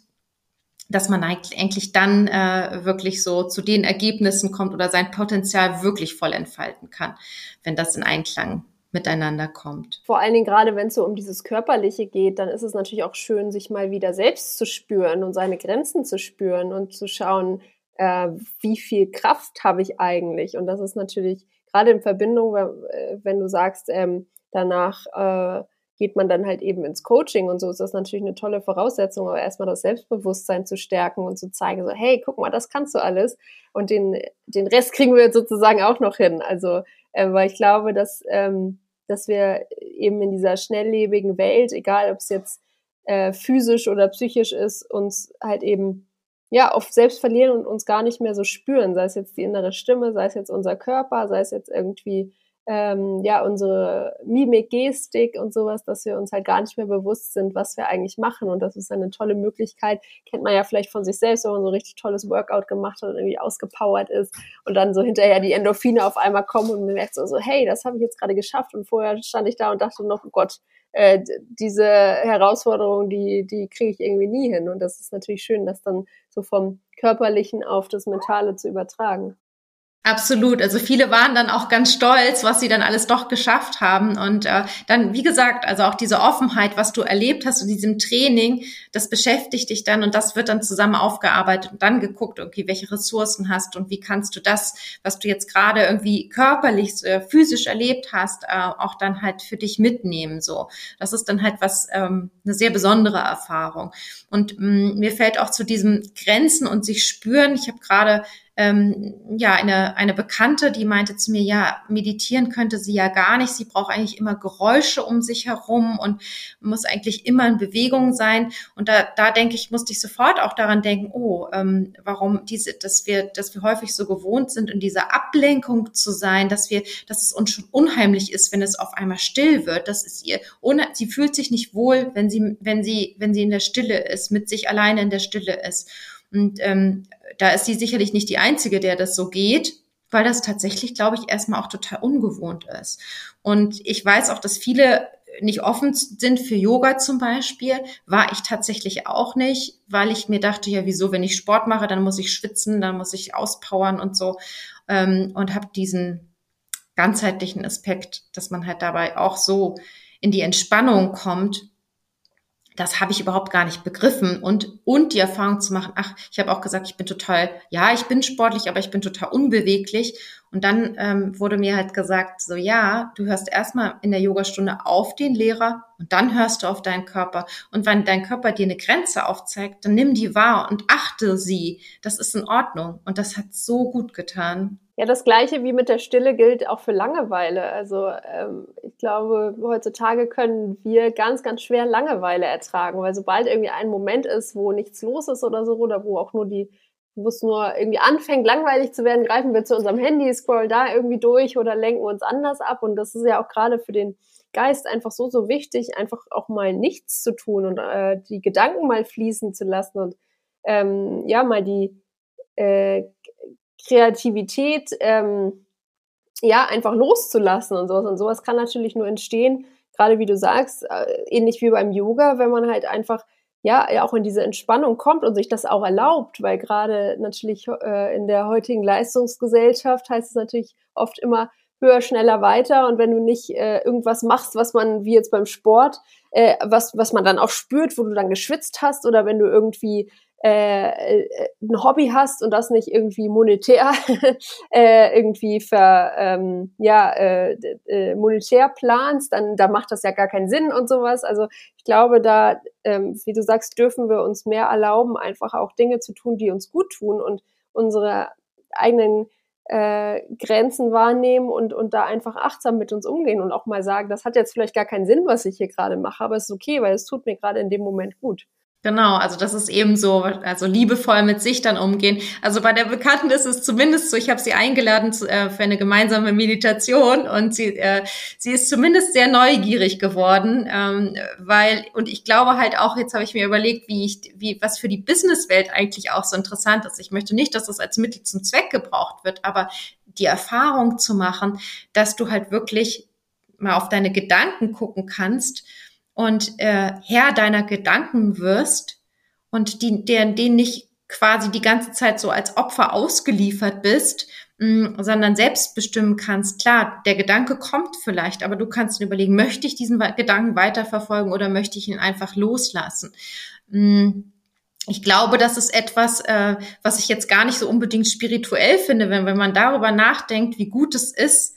dass man eigentlich dann äh, wirklich so zu den Ergebnissen kommt oder sein Potenzial wirklich voll entfalten kann, wenn das in Einklang miteinander kommt. Vor allen Dingen gerade, wenn es so um dieses Körperliche geht, dann ist es natürlich auch schön, sich mal wieder selbst zu spüren und seine Grenzen zu spüren und zu schauen, äh, wie viel Kraft habe ich eigentlich. Und das ist natürlich gerade in Verbindung, äh, wenn du sagst, ähm, danach äh, geht man dann halt eben ins Coaching und so ist das natürlich eine tolle Voraussetzung, aber erstmal das Selbstbewusstsein zu stärken und zu zeigen, so, hey, guck mal, das kannst du alles. Und den, den Rest kriegen wir jetzt sozusagen auch noch hin. Also, äh, weil ich glaube, dass, ähm, dass wir eben in dieser schnelllebigen Welt, egal ob es jetzt äh, physisch oder psychisch ist, uns halt eben ja, oft selbst verlieren und uns gar nicht mehr so spüren, sei es jetzt die innere Stimme, sei es jetzt unser Körper, sei es jetzt irgendwie ähm, ja unsere Mimik, Gestik und sowas, dass wir uns halt gar nicht mehr bewusst sind, was wir eigentlich machen. Und das ist eine tolle Möglichkeit. Kennt man ja vielleicht von sich selbst, wenn man so ein richtig tolles Workout gemacht hat und irgendwie ausgepowert ist und dann so hinterher die Endorphine auf einmal kommen und man merkt so, so hey, das habe ich jetzt gerade geschafft. Und vorher stand ich da und dachte noch, oh Gott, äh, diese Herausforderung, die, die kriege ich irgendwie nie hin. Und das ist natürlich schön, das dann so vom Körperlichen auf das Mentale zu übertragen. Absolut. Also viele waren dann auch ganz stolz, was sie dann alles doch geschafft haben. Und äh, dann, wie gesagt, also auch diese Offenheit, was du erlebt hast in diesem Training, das beschäftigt dich dann und das wird dann zusammen aufgearbeitet und dann geguckt, okay, welche Ressourcen hast und wie kannst du das, was du jetzt gerade irgendwie körperlich, äh, physisch erlebt hast, äh, auch dann halt für dich mitnehmen. So, das ist dann halt was ähm, eine sehr besondere Erfahrung. Und mh, mm, mir fällt auch zu diesem Grenzen und sich spüren. Ich habe gerade ähm, ja eine, eine Bekannte, die meinte zu mir, ja, meditieren könnte sie ja gar nicht. Sie braucht eigentlich immer Geräusche um sich herum und muss eigentlich immer in Bewegung sein. Und da, da denke ich, musste ich sofort auch daran denken, oh, ähm, warum diese, dass wir, dass wir häufig so gewohnt sind, in dieser Ablenkung zu sein, dass wir, dass es uns schon unheimlich ist, wenn es auf einmal still wird. Das ist ihr, ohne, sie fühlt sich nicht wohl, wenn sie, wenn sie, wenn sie in der Stille ist, mit sich alleine in der Stille ist. Und ähm, da ist sie sicherlich nicht die Einzige, der das so geht, weil das tatsächlich, glaube ich, erstmal auch total ungewohnt ist. Und ich weiß auch, dass viele nicht offen sind für Yoga zum Beispiel, war ich tatsächlich auch nicht, weil ich mir dachte, ja, wieso, wenn ich Sport mache, dann muss ich schwitzen, dann muss ich auspowern und so. Ähm, und habe diesen ganzheitlichen Aspekt, dass man halt dabei auch so in die Entspannung kommt, das habe ich überhaupt gar nicht begriffen und und die Erfahrung zu machen, ach, ich habe auch gesagt, ich bin total, ja, ich bin sportlich, aber ich bin total unbeweglich. Und dann ähm, wurde mir halt gesagt, so ja, du hörst erstmal in der Yogastunde auf den Lehrer und dann hörst du auf deinen Körper. Und wenn dein Körper dir eine Grenze aufzeigt, dann nimm die wahr und achte sie. Das ist in Ordnung. Und das hat so gut getan. Ja, das gleiche wie mit der Stille gilt auch für Langeweile. Also ähm, ich glaube, heutzutage können wir ganz, ganz schwer Langeweile ertragen, weil sobald irgendwie ein Moment ist, wo nichts los ist oder so, oder wo auch nur die, wo es nur irgendwie anfängt, langweilig zu werden, greifen wir zu unserem Handy, scrollen da irgendwie durch oder lenken uns anders ab. Und das ist ja auch gerade für den Geist einfach so, so wichtig, einfach auch mal nichts zu tun und äh, die Gedanken mal fließen zu lassen und ähm, ja, mal die äh, Kreativität ähm, ja einfach loszulassen und sowas. Und sowas kann natürlich nur entstehen, gerade wie du sagst, äh, ähnlich wie beim Yoga, wenn man halt einfach ja, auch in diese Entspannung kommt und sich das auch erlaubt, weil gerade natürlich äh, in der heutigen Leistungsgesellschaft heißt es natürlich oft immer höher, schneller, weiter und wenn du nicht äh, irgendwas machst, was man, wie jetzt beim Sport, äh, was, was man dann auch spürt, wo du dann geschwitzt hast oder wenn du irgendwie äh, äh, ein Hobby hast und das nicht irgendwie monetär [LAUGHS] äh, irgendwie ver, ähm, ja, äh, äh, monetär planst, dann da macht das ja gar keinen Sinn und sowas. Also ich glaube, da, ähm, wie du sagst, dürfen wir uns mehr erlauben, einfach auch Dinge zu tun, die uns gut tun und unsere eigenen äh, Grenzen wahrnehmen und, und da einfach achtsam mit uns umgehen und auch mal sagen, das hat jetzt vielleicht gar keinen Sinn, was ich hier gerade mache, aber es ist okay, weil es tut mir gerade in dem Moment gut. Genau, also das ist eben so, also liebevoll mit sich dann umgehen. Also bei der Bekannten ist es zumindest so, ich habe sie eingeladen zu, äh, für eine gemeinsame Meditation und sie, äh, sie ist zumindest sehr neugierig geworden, ähm, weil und ich glaube halt auch, jetzt habe ich mir überlegt, wie ich, wie was für die Businesswelt eigentlich auch so interessant ist. Ich möchte nicht, dass das als Mittel zum Zweck gebraucht wird, aber die Erfahrung zu machen, dass du halt wirklich mal auf deine Gedanken gucken kannst und äh, Herr deiner Gedanken wirst und die, der, denen nicht quasi die ganze Zeit so als Opfer ausgeliefert bist, mm, sondern selbst bestimmen kannst. Klar, der Gedanke kommt vielleicht, aber du kannst überlegen, möchte ich diesen Gedanken weiterverfolgen oder möchte ich ihn einfach loslassen? Mm, ich glaube, das ist etwas, äh, was ich jetzt gar nicht so unbedingt spirituell finde, wenn, wenn man darüber nachdenkt, wie gut es ist,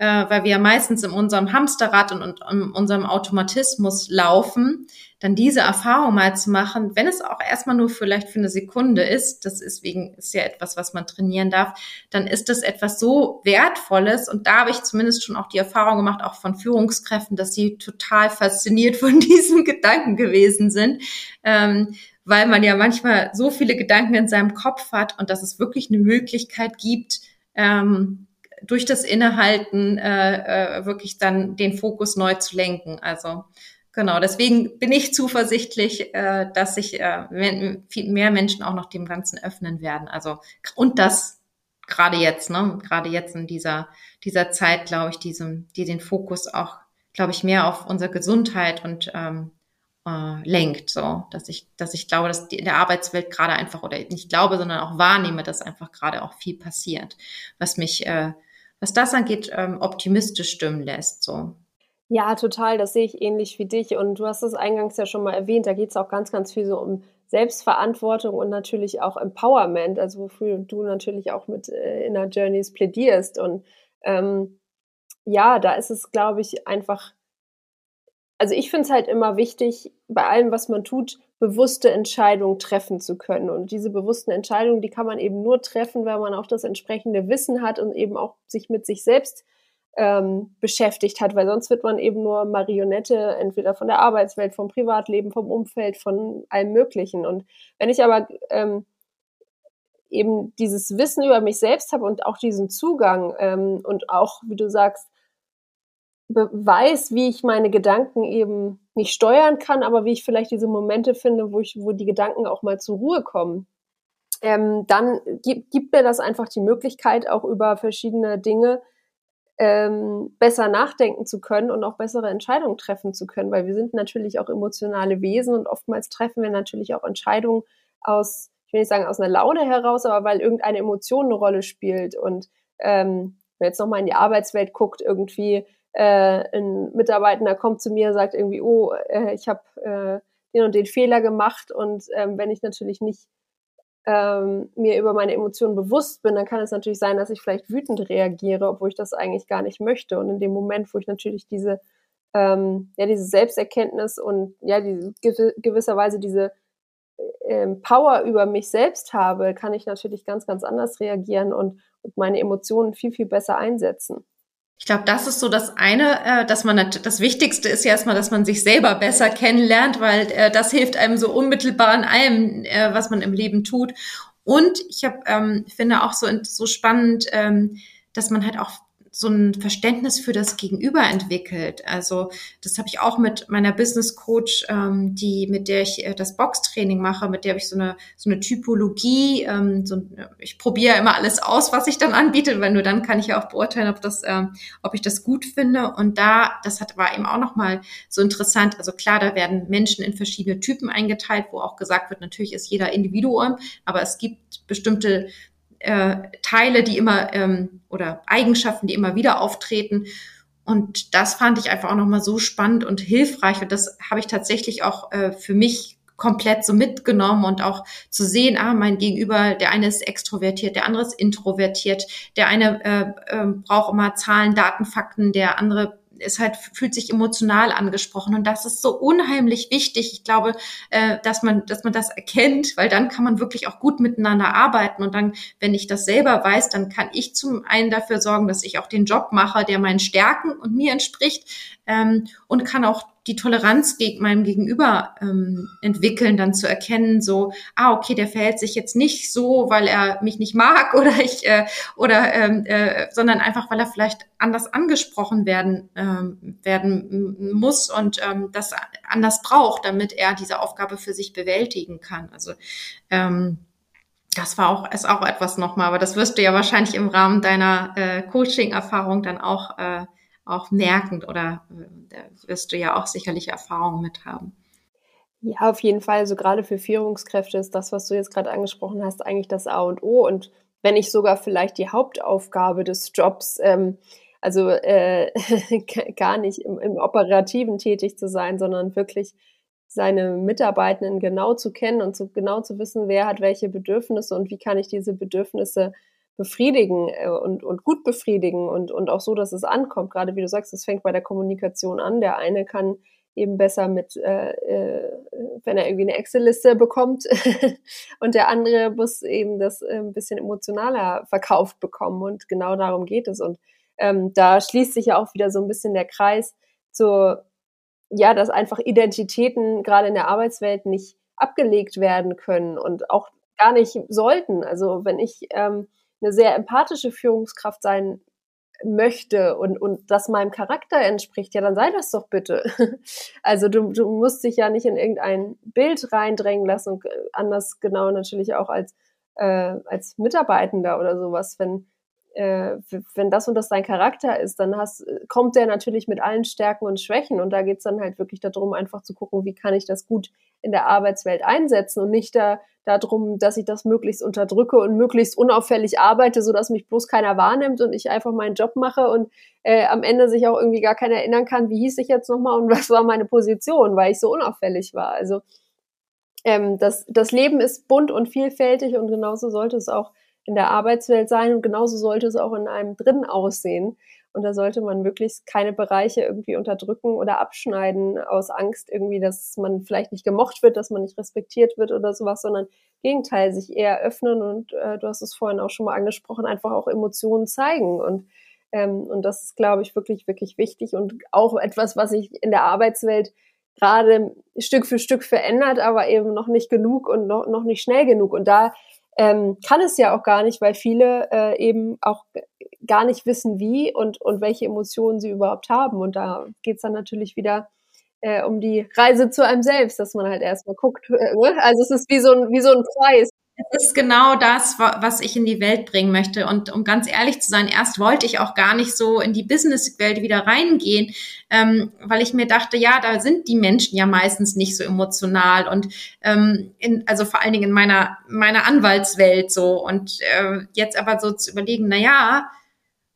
äh, weil wir ja meistens in unserem Hamsterrad und, und in unserem Automatismus laufen, dann diese Erfahrung mal zu machen, wenn es auch erstmal nur vielleicht für eine Sekunde ist, das ist wegen, ist ja etwas, was man trainieren darf, dann ist das etwas so Wertvolles und da habe ich zumindest schon auch die Erfahrung gemacht, auch von Führungskräften, dass sie total fasziniert von [LAUGHS] diesen Gedanken gewesen sind, ähm, weil man ja manchmal so viele Gedanken in seinem Kopf hat und dass es wirklich eine Möglichkeit gibt, ähm, durch das Innehalten äh, äh, wirklich dann den Fokus neu zu lenken. Also genau, deswegen bin ich zuversichtlich, äh, dass sich äh, viel mehr Menschen auch noch dem Ganzen öffnen werden. Also und das gerade jetzt, ne, gerade jetzt in dieser dieser Zeit, glaube ich, diesem, die den Fokus auch, glaube ich, mehr auf unsere Gesundheit und ähm, äh, lenkt, so, dass ich, dass ich glaube, dass die, in der Arbeitswelt gerade einfach oder nicht glaube, sondern auch wahrnehme, dass einfach gerade auch viel passiert, was mich äh, was das angeht, ähm, optimistisch stimmen lässt. So. Ja, total. Das sehe ich ähnlich wie dich. Und du hast es eingangs ja schon mal erwähnt. Da geht es auch ganz, ganz viel so um Selbstverantwortung und natürlich auch Empowerment, also wofür du natürlich auch mit äh, Inner Journeys plädierst. Und ähm, ja, da ist es, glaube ich, einfach, also ich finde es halt immer wichtig, bei allem, was man tut, bewusste Entscheidungen treffen zu können. Und diese bewussten Entscheidungen, die kann man eben nur treffen, weil man auch das entsprechende Wissen hat und eben auch sich mit sich selbst ähm, beschäftigt hat, weil sonst wird man eben nur Marionette, entweder von der Arbeitswelt, vom Privatleben, vom Umfeld, von allem Möglichen. Und wenn ich aber ähm, eben dieses Wissen über mich selbst habe und auch diesen Zugang ähm, und auch, wie du sagst, weiß, wie ich meine Gedanken eben nicht steuern kann, aber wie ich vielleicht diese Momente finde, wo ich, wo die Gedanken auch mal zur Ruhe kommen, ähm, dann gibt, gibt mir das einfach die Möglichkeit, auch über verschiedene Dinge ähm, besser nachdenken zu können und auch bessere Entscheidungen treffen zu können, weil wir sind natürlich auch emotionale Wesen und oftmals treffen wir natürlich auch Entscheidungen aus, ich will nicht sagen aus einer Laune heraus, aber weil irgendeine Emotion eine Rolle spielt. Und ähm, wenn jetzt nochmal in die Arbeitswelt guckt, irgendwie äh, ein Mitarbeitender kommt zu mir und sagt irgendwie, oh, äh, ich habe äh, den und den Fehler gemacht und ähm, wenn ich natürlich nicht ähm, mir über meine Emotionen bewusst bin, dann kann es natürlich sein, dass ich vielleicht wütend reagiere, obwohl ich das eigentlich gar nicht möchte. Und in dem Moment, wo ich natürlich diese, ähm, ja, diese Selbsterkenntnis und ja, diese gewisserweise diese ähm, Power über mich selbst habe, kann ich natürlich ganz, ganz anders reagieren und, und meine Emotionen viel, viel besser einsetzen. Ich glaube, das ist so das eine, äh, dass man das Wichtigste ist ja erstmal, dass man sich selber besser kennenlernt, weil äh, das hilft einem so unmittelbar in allem, äh, was man im Leben tut. Und ich habe ähm, finde auch so so spannend, ähm, dass man halt auch so ein Verständnis für das Gegenüber entwickelt. Also das habe ich auch mit meiner Business Coach, ähm, die mit der ich äh, das Boxtraining mache, mit der habe ich so eine so eine Typologie. Ähm, so, ich probiere immer alles aus, was ich dann anbiete, weil nur dann kann ich ja auch beurteilen, ob das, ähm, ob ich das gut finde. Und da, das hat war eben auch noch mal so interessant. Also klar, da werden Menschen in verschiedene Typen eingeteilt, wo auch gesagt wird, natürlich ist jeder Individuum, aber es gibt bestimmte äh, Teile, die immer ähm, oder Eigenschaften, die immer wieder auftreten. Und das fand ich einfach auch nochmal so spannend und hilfreich. Und das habe ich tatsächlich auch äh, für mich komplett so mitgenommen und auch zu sehen, ah, mein Gegenüber, der eine ist extrovertiert, der andere ist introvertiert, der eine äh, äh, braucht immer Zahlen, Daten, Fakten, der andere ist halt, fühlt sich emotional angesprochen. Und das ist so unheimlich wichtig. Ich glaube, äh, dass man, dass man das erkennt, weil dann kann man wirklich auch gut miteinander arbeiten. Und dann, wenn ich das selber weiß, dann kann ich zum einen dafür sorgen, dass ich auch den Job mache, der meinen Stärken und mir entspricht, ähm, und kann auch die Toleranz gegen meinem Gegenüber ähm, entwickeln, dann zu erkennen, so, ah, okay, der verhält sich jetzt nicht so, weil er mich nicht mag [LAUGHS] oder ich äh, oder ähm, äh, sondern einfach, weil er vielleicht anders angesprochen werden ähm, werden muss und ähm, das anders braucht, damit er diese Aufgabe für sich bewältigen kann. Also ähm, das war auch ist auch etwas nochmal, aber das wirst du ja wahrscheinlich im Rahmen deiner äh, Coaching-Erfahrung dann auch äh, auch merkend oder äh, da wirst du ja auch sicherlich Erfahrungen mit haben. Ja, auf jeden Fall. Also gerade für Führungskräfte ist das, was du jetzt gerade angesprochen hast, eigentlich das A und O und wenn nicht sogar vielleicht die Hauptaufgabe des Jobs, ähm, also äh, [LAUGHS] gar nicht im, im Operativen tätig zu sein, sondern wirklich seine Mitarbeitenden genau zu kennen und zu, genau zu wissen, wer hat welche Bedürfnisse und wie kann ich diese Bedürfnisse befriedigen äh, und, und gut befriedigen und, und auch so, dass es ankommt. Gerade wie du sagst, es fängt bei der Kommunikation an. Der eine kann eben besser mit, äh, äh, wenn er irgendwie eine Excel-Liste bekommt [LAUGHS] und der andere muss eben das äh, ein bisschen emotionaler verkauft bekommen und genau darum geht es. Und ähm, da schließt sich ja auch wieder so ein bisschen der Kreis zu, ja, dass einfach Identitäten gerade in der Arbeitswelt nicht abgelegt werden können und auch gar nicht sollten. Also wenn ich ähm, eine sehr empathische Führungskraft sein möchte und, und das meinem Charakter entspricht, ja, dann sei das doch bitte. [LAUGHS] Also du, du musst dich ja nicht in irgendein Bild reindrängen lassen und anders genau natürlich auch als, äh, als Mitarbeitender oder sowas, wenn, äh, wenn das und das dein Charakter ist, dann hast, kommt der natürlich mit allen Stärken und Schwächen und da geht's dann halt wirklich darum, einfach zu gucken, wie kann ich das gut in der Arbeitswelt einsetzen und nicht da darum, dass ich das möglichst unterdrücke und möglichst unauffällig arbeite, so dass mich bloß keiner wahrnimmt und ich einfach meinen Job mache und äh, am Ende sich auch irgendwie gar keiner erinnern kann, wie hieß ich jetzt nochmal und [LAUGHS] was war meine Position, weil ich so unauffällig war. Also ähm, das, das Leben ist bunt und vielfältig und genauso sollte es auch in der Arbeitswelt sein und genauso sollte es auch in einem drin aussehen. Und da sollte man möglichst keine Bereiche irgendwie unterdrücken oder abschneiden aus Angst irgendwie, dass man vielleicht nicht gemocht wird, dass man nicht respektiert wird oder sowas, sondern Gegenteil, sich eher öffnen und äh, du hast es vorhin auch schon mal angesprochen, einfach auch Emotionen zeigen und ähm, und das ist, glaube ich, wirklich, wirklich wichtig und auch etwas, was sich in der Arbeitswelt gerade Stück für Stück verändert, aber eben noch nicht genug und noch, noch nicht schnell genug. Und da ähm, kann es ja auch gar nicht, weil viele äh, eben auch gar nicht wissen, wie und, und welche Emotionen sie überhaupt haben. Und da geht's dann natürlich wieder äh, um die Reise zu einem selbst, dass man halt erstmal guckt. Äh, ne? also es ist wie so ein, wie so ein Preis. Es ist genau das, was ich in die Welt bringen möchte. Und um ganz ehrlich zu sein, erst wollte ich auch gar nicht so in die Businesswelt wieder reingehen, ähm, weil ich mir dachte, ja, da sind die Menschen ja meistens nicht so emotional und ähm, in, also vor allen Dingen in meiner meiner Anwaltswelt so. Und äh, jetzt aber so zu überlegen, na ja,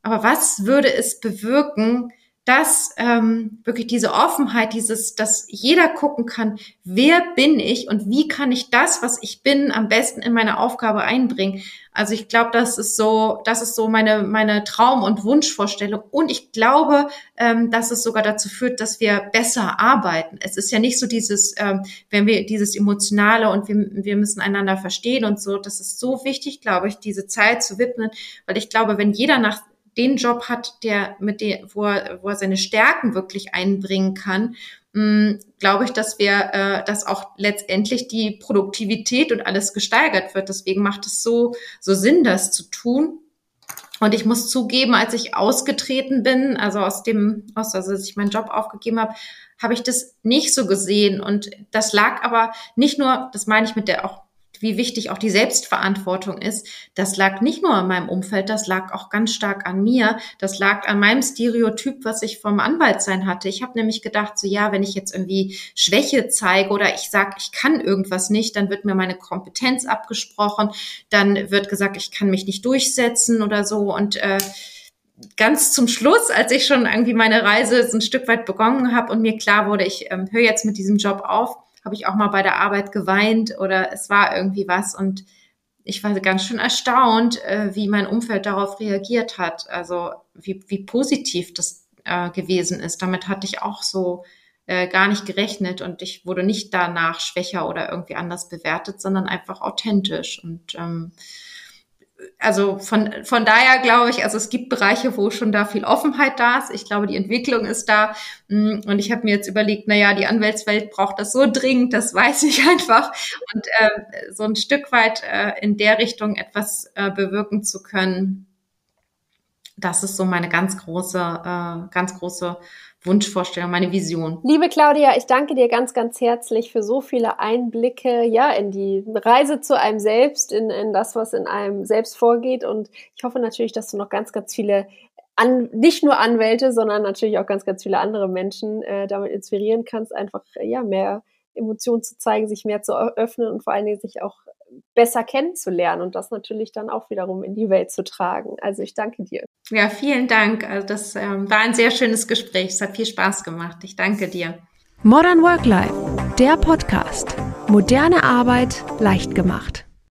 aber was würde es bewirken, dass ähm, wirklich diese Offenheit, dieses, dass jeder gucken kann, wer bin ich und wie kann ich das, was ich bin, am besten in meine Aufgabe einbringen. Also ich glaube, das ist so, das ist so meine meine Traum- und Wunschvorstellung. Und ich glaube, ähm, dass es sogar dazu führt, dass wir besser arbeiten. Es ist ja nicht so dieses, ähm, wenn wir dieses emotionale und wir wir müssen einander verstehen und so. Das ist so wichtig, glaube ich, diese Zeit zu widmen, weil ich glaube, wenn jeder nach den Job hat, der mit dem, wo er, wo er seine Stärken wirklich einbringen kann, hm, glaube ich, dass wir, äh, dass auch letztendlich die Produktivität und alles gesteigert wird. Deswegen macht es so, so Sinn, das zu tun. Und ich muss zugeben, als ich ausgetreten bin, also aus dem, aus, also als ich meinen Job aufgegeben habe, habe ich das nicht so gesehen. Und das lag aber nicht nur, das meine ich mit der auch wie wichtig auch die Selbstverantwortung ist, das lag nicht nur an meinem Umfeld, das lag auch ganz stark an mir. Das lag an meinem Stereotyp, was ich vom Anwaltsein hatte. Ich habe nämlich gedacht, so ja, wenn ich jetzt irgendwie Schwäche zeige oder ich sage, ich kann irgendwas nicht, dann wird mir meine Kompetenz abgesprochen, dann wird gesagt, ich kann mich nicht durchsetzen oder so. Und äh, ganz zum Schluss, als ich schon irgendwie meine Reise so ein Stück weit begonnen habe und mir klar wurde, ich ähm, höre jetzt mit diesem Job auf, habe ich auch mal bei der Arbeit geweint oder es war irgendwie was und ich war ganz schön erstaunt, äh, wie mein Umfeld darauf reagiert hat. Also wie, wie positiv das äh, gewesen ist. Damit hatte ich auch so äh, gar nicht gerechnet und ich wurde nicht danach schwächer oder irgendwie anders bewertet, sondern einfach authentisch. Und ähm, also von, von daher glaube ich, also es gibt Bereiche, wo schon da viel Offenheit da ist. Ich glaube, die Entwicklung ist da. Mm, und ich habe mir jetzt überlegt, na ja, die Anwältswelt braucht das so dringend, das weiß ich [LAUGHS] einfach. Und äh, so ein Stück weit äh, in der Richtung etwas äh, bewirken zu können, das ist so meine ganz große, äh, ganz große Wunschvorstellung, meine Vision. Liebe Claudia, ich danke dir ganz, ganz herzlich für so viele Einblicke, ja, in die Reise zu einem selbst, in, in das, was in einem selbst vorgeht. Und ich hoffe natürlich, dass du noch ganz, ganz viele an, nicht nur Anwälte, sondern natürlich auch ganz, ganz viele andere Menschen äh, damit inspirieren kannst, einfach ja mehr Emotionen zu zeigen, sich mehr zu öffnen und vor allen Dingen sich auch besser kennenzulernen und das natürlich dann auch wiederum in die Welt zu tragen. Also ich danke dir. Ja, vielen Dank. Also das ähm, war ein sehr schönes Gespräch. Es hat viel Spaß gemacht. Ich danke dir. Modern Work Life, der Podcast. Moderne Arbeit leicht gemacht.